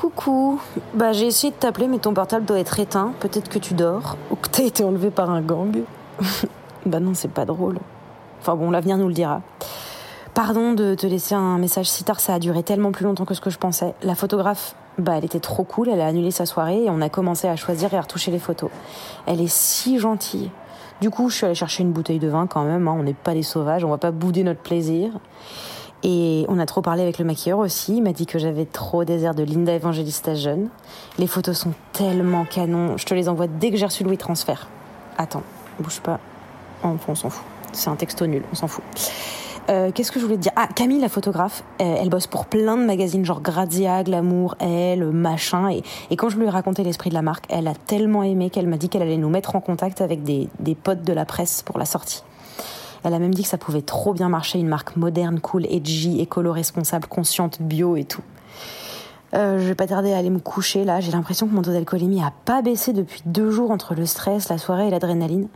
Coucou. Bah j'ai essayé de t'appeler mais ton portable doit être éteint. Peut-être que tu dors ou que t'as été enlevé par un gang. bah non, c'est pas drôle. Enfin bon, l'avenir nous le dira. Pardon de te laisser un message si tard, ça a duré tellement plus longtemps que ce que je pensais. La photographe, bah elle était trop cool, elle a annulé sa soirée et on a commencé à choisir et à retoucher les photos. Elle est si gentille. Du coup, je suis allée chercher une bouteille de vin quand même, hein. on n'est pas des sauvages, on va pas bouder notre plaisir. Et on a trop parlé avec le maquilleur aussi. Il m'a dit que j'avais trop des airs de Linda Evangelista jeune. Les photos sont tellement canons. Je te les envoie dès que j'ai reçu le Transfert. Attends, bouge pas. Oh, on s'en fout. C'est un texto nul, on s'en fout. Euh, Qu'est-ce que je voulais te dire? Ah, Camille, la photographe, euh, elle bosse pour plein de magazines, genre Grazia, Glamour, Elle, machin. Et, quand je lui ai raconté l'esprit de la marque, elle a tellement aimé qu'elle m'a dit qu'elle allait nous mettre en contact avec des potes de la presse pour la sortie. Elle a même dit que ça pouvait trop bien marcher, une marque moderne, cool, edgy, écolo-responsable, consciente, bio et tout. Euh, je vais pas tarder à aller me coucher là. J'ai l'impression que mon taux d'alcoolémie a pas baissé depuis deux jours entre le stress, la soirée et l'adrénaline.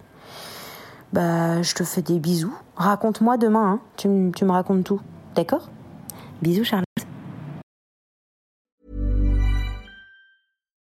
Bah, je te fais des bisous. Raconte-moi demain, hein. tu, me racontes tout. D'accord? Bisous, Charlotte.